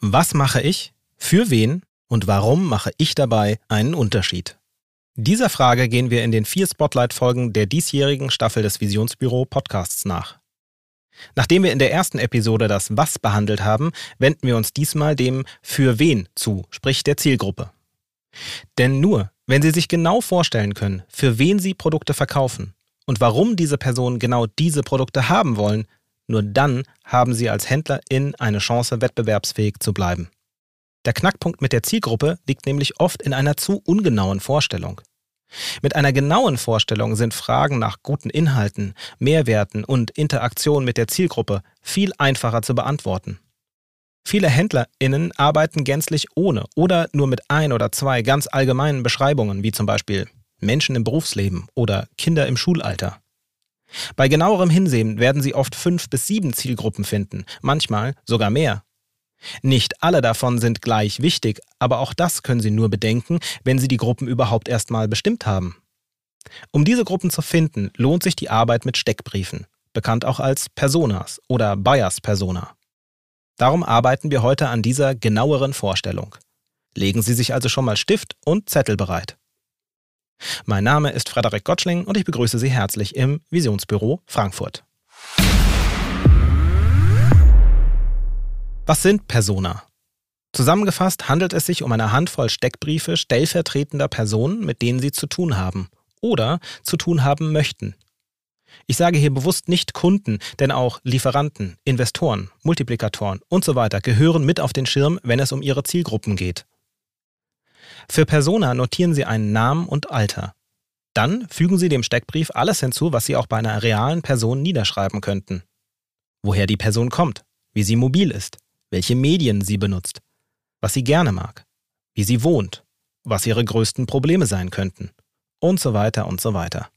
Was mache ich? Für wen? Und warum mache ich dabei einen Unterschied? Dieser Frage gehen wir in den vier Spotlight-Folgen der diesjährigen Staffel des Visionsbüro Podcasts nach. Nachdem wir in der ersten Episode das Was behandelt haben, wenden wir uns diesmal dem Für wen zu, sprich der Zielgruppe. Denn nur, wenn Sie sich genau vorstellen können, für wen Sie Produkte verkaufen und warum diese Personen genau diese Produkte haben wollen, nur dann haben Sie als Händlerin eine Chance, wettbewerbsfähig zu bleiben. Der Knackpunkt mit der Zielgruppe liegt nämlich oft in einer zu ungenauen Vorstellung. Mit einer genauen Vorstellung sind Fragen nach guten Inhalten, Mehrwerten und Interaktion mit der Zielgruppe viel einfacher zu beantworten. Viele HändlerInnen arbeiten gänzlich ohne oder nur mit ein oder zwei ganz allgemeinen Beschreibungen, wie zum Beispiel Menschen im Berufsleben oder Kinder im Schulalter. Bei genauerem Hinsehen werden Sie oft fünf bis sieben Zielgruppen finden, manchmal sogar mehr. Nicht alle davon sind gleich wichtig, aber auch das können Sie nur bedenken, wenn Sie die Gruppen überhaupt erstmal bestimmt haben. Um diese Gruppen zu finden, lohnt sich die Arbeit mit Steckbriefen, bekannt auch als Personas oder Buyers Persona. Darum arbeiten wir heute an dieser genaueren Vorstellung. Legen Sie sich also schon mal Stift und Zettel bereit. Mein Name ist Frederik Gottschling und ich begrüße Sie herzlich im Visionsbüro Frankfurt. Was sind Persona? Zusammengefasst handelt es sich um eine Handvoll Steckbriefe stellvertretender Personen, mit denen Sie zu tun haben oder zu tun haben möchten. Ich sage hier bewusst nicht Kunden, denn auch Lieferanten, Investoren, Multiplikatoren und so gehören mit auf den Schirm, wenn es um ihre Zielgruppen geht. Für Persona notieren Sie einen Namen und Alter. Dann fügen Sie dem Steckbrief alles hinzu, was Sie auch bei einer realen Person niederschreiben könnten. Woher die Person kommt, wie sie mobil ist, welche Medien sie benutzt, was sie gerne mag, wie sie wohnt, was ihre größten Probleme sein könnten und so weiter und so weiter.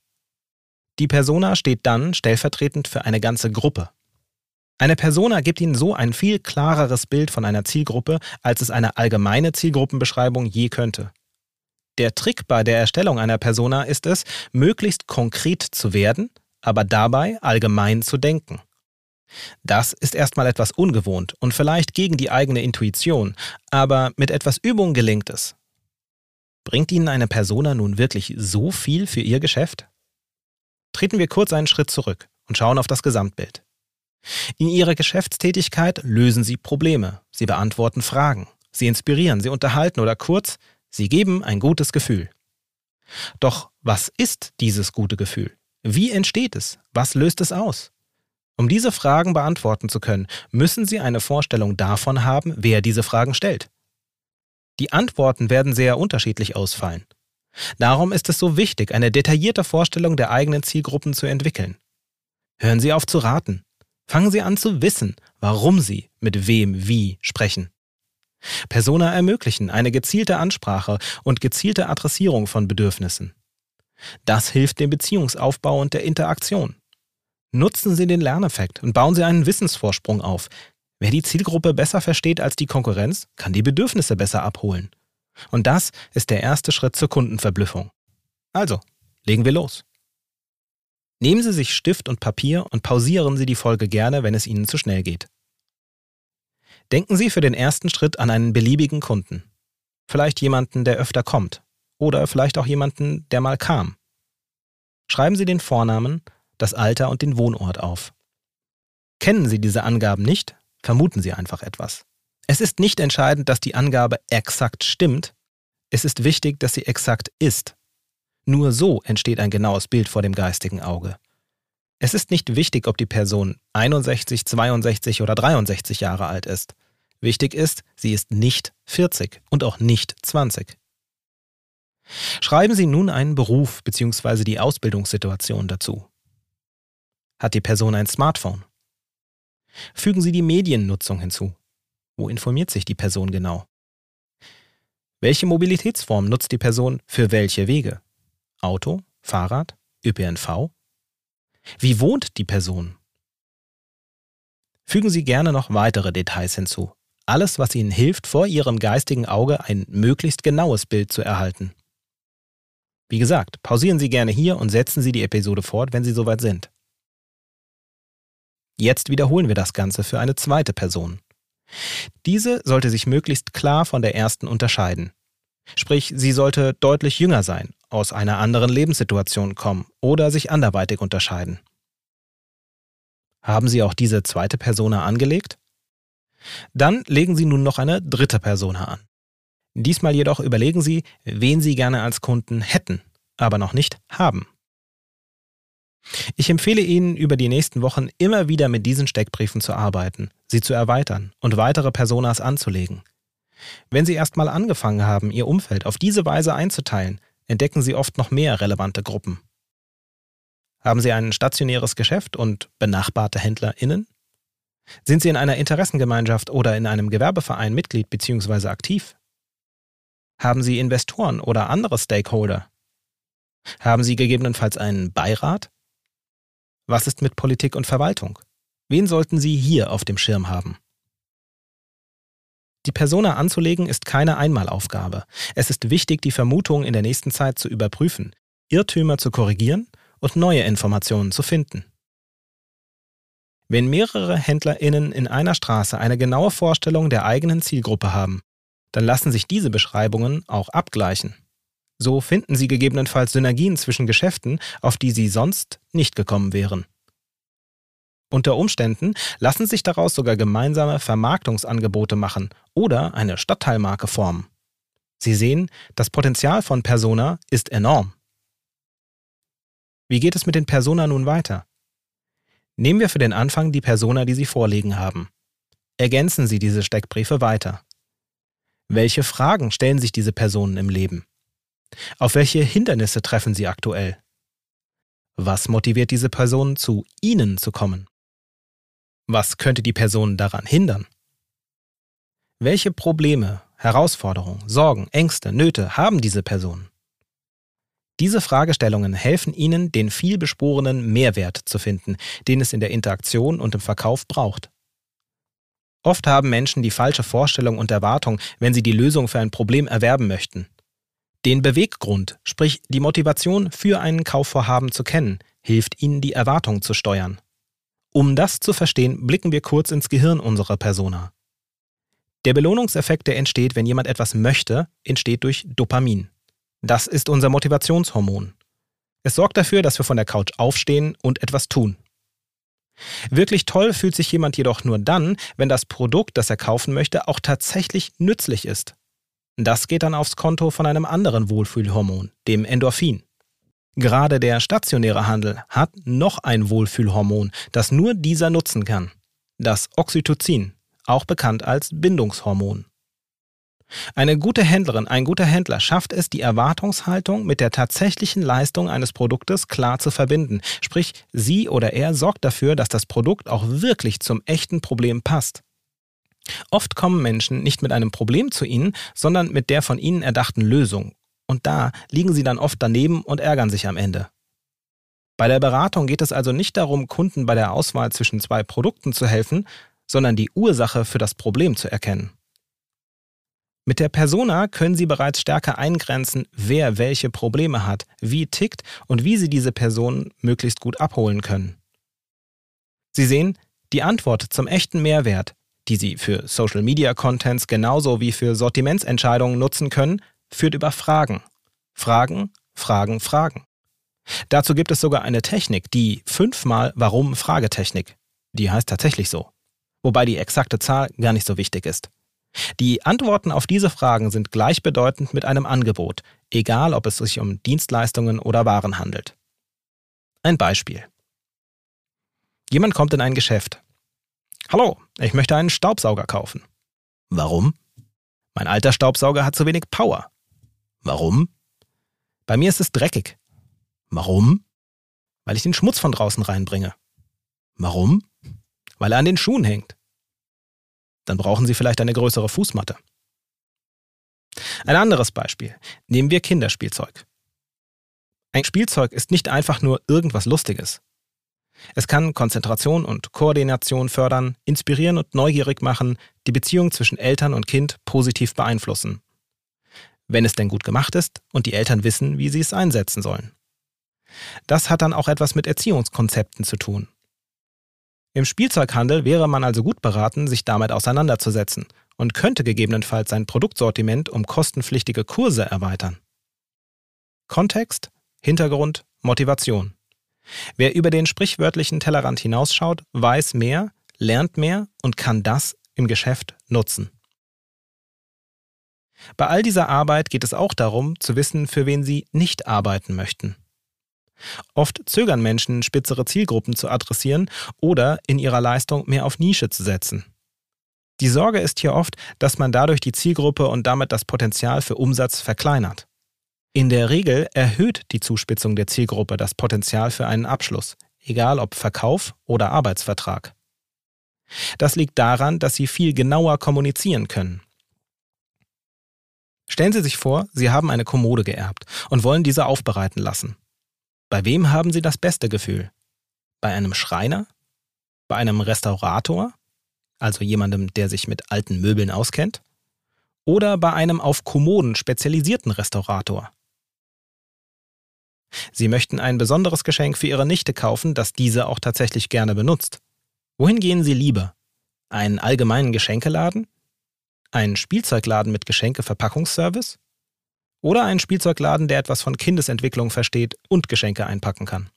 Die Persona steht dann stellvertretend für eine ganze Gruppe. Eine Persona gibt Ihnen so ein viel klareres Bild von einer Zielgruppe, als es eine allgemeine Zielgruppenbeschreibung je könnte. Der Trick bei der Erstellung einer Persona ist es, möglichst konkret zu werden, aber dabei allgemein zu denken. Das ist erstmal etwas ungewohnt und vielleicht gegen die eigene Intuition, aber mit etwas Übung gelingt es. Bringt Ihnen eine Persona nun wirklich so viel für Ihr Geschäft? Treten wir kurz einen Schritt zurück und schauen auf das Gesamtbild. In ihrer Geschäftstätigkeit lösen sie Probleme, sie beantworten Fragen, sie inspirieren, sie unterhalten oder kurz, sie geben ein gutes Gefühl. Doch was ist dieses gute Gefühl? Wie entsteht es? Was löst es aus? Um diese Fragen beantworten zu können, müssen Sie eine Vorstellung davon haben, wer diese Fragen stellt. Die Antworten werden sehr unterschiedlich ausfallen. Darum ist es so wichtig, eine detaillierte Vorstellung der eigenen Zielgruppen zu entwickeln. Hören Sie auf zu raten. Fangen Sie an zu wissen, warum Sie mit wem wie sprechen. Persona ermöglichen eine gezielte Ansprache und gezielte Adressierung von Bedürfnissen. Das hilft dem Beziehungsaufbau und der Interaktion. Nutzen Sie den Lerneffekt und bauen Sie einen Wissensvorsprung auf. Wer die Zielgruppe besser versteht als die Konkurrenz, kann die Bedürfnisse besser abholen. Und das ist der erste Schritt zur Kundenverblüffung. Also, legen wir los. Nehmen Sie sich Stift und Papier und pausieren Sie die Folge gerne, wenn es Ihnen zu schnell geht. Denken Sie für den ersten Schritt an einen beliebigen Kunden. Vielleicht jemanden, der öfter kommt. Oder vielleicht auch jemanden, der mal kam. Schreiben Sie den Vornamen, das Alter und den Wohnort auf. Kennen Sie diese Angaben nicht, vermuten Sie einfach etwas. Es ist nicht entscheidend, dass die Angabe exakt stimmt. Es ist wichtig, dass sie exakt ist. Nur so entsteht ein genaues Bild vor dem geistigen Auge. Es ist nicht wichtig, ob die Person 61, 62 oder 63 Jahre alt ist. Wichtig ist, sie ist nicht 40 und auch nicht 20. Schreiben Sie nun einen Beruf bzw. die Ausbildungssituation dazu. Hat die Person ein Smartphone? Fügen Sie die Mediennutzung hinzu. Wo informiert sich die Person genau? Welche Mobilitätsform nutzt die Person für welche Wege? Auto, Fahrrad, ÖPNV? Wie wohnt die Person? Fügen Sie gerne noch weitere Details hinzu. Alles, was Ihnen hilft, vor Ihrem geistigen Auge ein möglichst genaues Bild zu erhalten. Wie gesagt, pausieren Sie gerne hier und setzen Sie die Episode fort, wenn Sie soweit sind. Jetzt wiederholen wir das Ganze für eine zweite Person. Diese sollte sich möglichst klar von der ersten unterscheiden. Sprich, sie sollte deutlich jünger sein, aus einer anderen Lebenssituation kommen oder sich anderweitig unterscheiden. Haben Sie auch diese zweite Persona angelegt? Dann legen Sie nun noch eine dritte Persona an. Diesmal jedoch überlegen Sie, wen Sie gerne als Kunden hätten, aber noch nicht haben. Ich empfehle Ihnen, über die nächsten Wochen immer wieder mit diesen Steckbriefen zu arbeiten, sie zu erweitern und weitere Personas anzulegen. Wenn Sie erstmal angefangen haben, Ihr Umfeld auf diese Weise einzuteilen, entdecken Sie oft noch mehr relevante Gruppen. Haben Sie ein stationäres Geschäft und benachbarte HändlerInnen? Sind Sie in einer Interessengemeinschaft oder in einem Gewerbeverein Mitglied bzw. aktiv? Haben Sie Investoren oder andere Stakeholder? Haben Sie gegebenenfalls einen Beirat? Was ist mit Politik und Verwaltung? Wen sollten Sie hier auf dem Schirm haben? Die Persona anzulegen ist keine Einmalaufgabe. Es ist wichtig, die Vermutungen in der nächsten Zeit zu überprüfen, Irrtümer zu korrigieren und neue Informationen zu finden. Wenn mehrere HändlerInnen in einer Straße eine genaue Vorstellung der eigenen Zielgruppe haben, dann lassen sich diese Beschreibungen auch abgleichen. So finden Sie gegebenenfalls Synergien zwischen Geschäften, auf die Sie sonst nicht gekommen wären. Unter Umständen lassen sich daraus sogar gemeinsame Vermarktungsangebote machen oder eine Stadtteilmarke formen. Sie sehen, das Potenzial von Persona ist enorm. Wie geht es mit den Persona nun weiter? Nehmen wir für den Anfang die Persona, die Sie vorliegen haben. Ergänzen Sie diese Steckbriefe weiter. Welche Fragen stellen sich diese Personen im Leben? Auf welche Hindernisse treffen sie aktuell? Was motiviert diese Personen zu Ihnen zu kommen? Was könnte die Person daran hindern? Welche Probleme, Herausforderungen, Sorgen, Ängste, Nöte haben diese Personen? Diese Fragestellungen helfen Ihnen, den vielbesporenen Mehrwert zu finden, den es in der Interaktion und im Verkauf braucht. Oft haben Menschen die falsche Vorstellung und Erwartung, wenn sie die Lösung für ein Problem erwerben möchten. Den Beweggrund, sprich die Motivation für einen Kaufvorhaben zu kennen, hilft ihnen die Erwartung zu steuern. Um das zu verstehen, blicken wir kurz ins Gehirn unserer Persona. Der Belohnungseffekt, der entsteht, wenn jemand etwas möchte, entsteht durch Dopamin. Das ist unser Motivationshormon. Es sorgt dafür, dass wir von der Couch aufstehen und etwas tun. Wirklich toll fühlt sich jemand jedoch nur dann, wenn das Produkt, das er kaufen möchte, auch tatsächlich nützlich ist. Das geht dann aufs Konto von einem anderen Wohlfühlhormon, dem Endorphin. Gerade der stationäre Handel hat noch ein Wohlfühlhormon, das nur dieser nutzen kann. Das Oxytocin, auch bekannt als Bindungshormon. Eine gute Händlerin, ein guter Händler schafft es, die Erwartungshaltung mit der tatsächlichen Leistung eines Produktes klar zu verbinden. Sprich, sie oder er sorgt dafür, dass das Produkt auch wirklich zum echten Problem passt. Oft kommen Menschen nicht mit einem Problem zu ihnen, sondern mit der von ihnen erdachten Lösung und da liegen sie dann oft daneben und ärgern sich am Ende. Bei der Beratung geht es also nicht darum, Kunden bei der Auswahl zwischen zwei Produkten zu helfen, sondern die Ursache für das Problem zu erkennen. Mit der Persona können Sie bereits stärker eingrenzen, wer welche Probleme hat, wie tickt und wie Sie diese Person möglichst gut abholen können. Sie sehen, die Antwort zum echten Mehrwert, die Sie für Social Media Contents genauso wie für Sortimentsentscheidungen nutzen können, führt über Fragen. Fragen, Fragen, Fragen. Dazu gibt es sogar eine Technik, die fünfmal Warum Fragetechnik. Die heißt tatsächlich so. Wobei die exakte Zahl gar nicht so wichtig ist. Die Antworten auf diese Fragen sind gleichbedeutend mit einem Angebot, egal ob es sich um Dienstleistungen oder Waren handelt. Ein Beispiel. Jemand kommt in ein Geschäft. Hallo, ich möchte einen Staubsauger kaufen. Warum? Mein alter Staubsauger hat zu wenig Power. Warum? Bei mir ist es dreckig. Warum? Weil ich den Schmutz von draußen reinbringe. Warum? Weil er an den Schuhen hängt. Dann brauchen Sie vielleicht eine größere Fußmatte. Ein anderes Beispiel. Nehmen wir Kinderspielzeug. Ein Spielzeug ist nicht einfach nur irgendwas Lustiges. Es kann Konzentration und Koordination fördern, inspirieren und neugierig machen, die Beziehung zwischen Eltern und Kind positiv beeinflussen wenn es denn gut gemacht ist und die Eltern wissen, wie sie es einsetzen sollen. Das hat dann auch etwas mit Erziehungskonzepten zu tun. Im Spielzeughandel wäre man also gut beraten, sich damit auseinanderzusetzen und könnte gegebenenfalls sein Produktsortiment um kostenpflichtige Kurse erweitern. Kontext, Hintergrund, Motivation. Wer über den sprichwörtlichen Tellerrand hinausschaut, weiß mehr, lernt mehr und kann das im Geschäft nutzen. Bei all dieser Arbeit geht es auch darum, zu wissen, für wen sie nicht arbeiten möchten. Oft zögern Menschen, spitzere Zielgruppen zu adressieren oder in ihrer Leistung mehr auf Nische zu setzen. Die Sorge ist hier oft, dass man dadurch die Zielgruppe und damit das Potenzial für Umsatz verkleinert. In der Regel erhöht die Zuspitzung der Zielgruppe das Potenzial für einen Abschluss, egal ob Verkauf oder Arbeitsvertrag. Das liegt daran, dass sie viel genauer kommunizieren können. Stellen Sie sich vor, Sie haben eine Kommode geerbt und wollen diese aufbereiten lassen. Bei wem haben Sie das beste Gefühl? Bei einem Schreiner? Bei einem Restaurator? Also jemandem, der sich mit alten Möbeln auskennt? Oder bei einem auf Kommoden spezialisierten Restaurator? Sie möchten ein besonderes Geschenk für Ihre Nichte kaufen, das diese auch tatsächlich gerne benutzt. Wohin gehen Sie lieber? Einen allgemeinen Geschenkeladen? Ein Spielzeugladen mit Geschenkeverpackungsservice? Oder ein Spielzeugladen, der etwas von Kindesentwicklung versteht und Geschenke einpacken kann?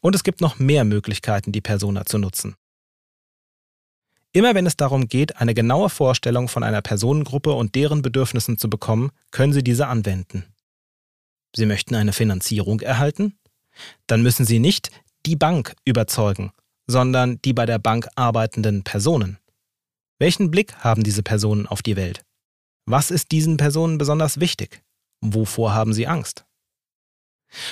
Und es gibt noch mehr Möglichkeiten, die Persona zu nutzen. Immer wenn es darum geht, eine genaue Vorstellung von einer Personengruppe und deren Bedürfnissen zu bekommen, können Sie diese anwenden. Sie möchten eine Finanzierung erhalten? Dann müssen Sie nicht die Bank überzeugen, sondern die bei der Bank arbeitenden Personen. Welchen Blick haben diese Personen auf die Welt? Was ist diesen Personen besonders wichtig? Wovor haben sie Angst?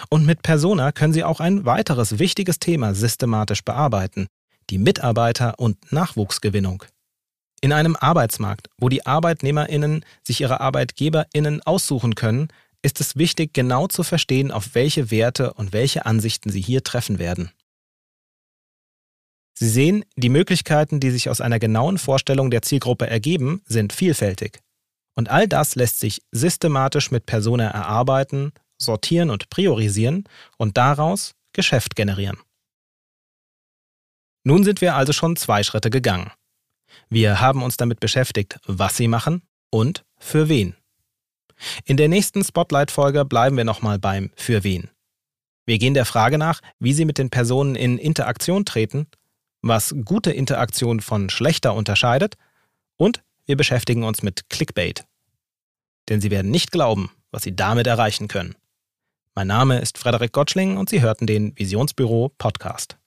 Und mit Persona können Sie auch ein weiteres wichtiges Thema systematisch bearbeiten, die Mitarbeiter- und Nachwuchsgewinnung. In einem Arbeitsmarkt, wo die Arbeitnehmerinnen sich ihre Arbeitgeberinnen aussuchen können, ist es wichtig, genau zu verstehen, auf welche Werte und welche Ansichten sie hier treffen werden. Sie sehen, die Möglichkeiten, die sich aus einer genauen Vorstellung der Zielgruppe ergeben, sind vielfältig. Und all das lässt sich systematisch mit Persona erarbeiten, sortieren und priorisieren und daraus Geschäft generieren. Nun sind wir also schon zwei Schritte gegangen. Wir haben uns damit beschäftigt, was sie machen und für wen. In der nächsten Spotlight-Folge bleiben wir nochmal beim Für wen. Wir gehen der Frage nach, wie sie mit den Personen in Interaktion treten was gute Interaktion von schlechter unterscheidet und wir beschäftigen uns mit Clickbait. Denn Sie werden nicht glauben, was Sie damit erreichen können. Mein Name ist Frederik Gottschling und Sie hörten den Visionsbüro Podcast.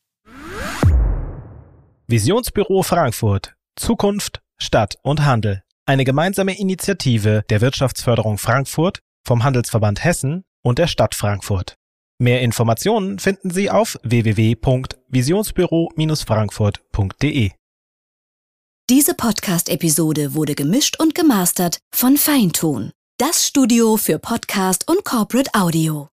Visionsbüro Frankfurt. Zukunft, Stadt und Handel. Eine gemeinsame Initiative der Wirtschaftsförderung Frankfurt, vom Handelsverband Hessen und der Stadt Frankfurt. Mehr Informationen finden Sie auf www.visionsbüro-frankfurt.de. Diese Podcast-Episode wurde gemischt und gemastert von Feintun, das Studio für Podcast und Corporate Audio.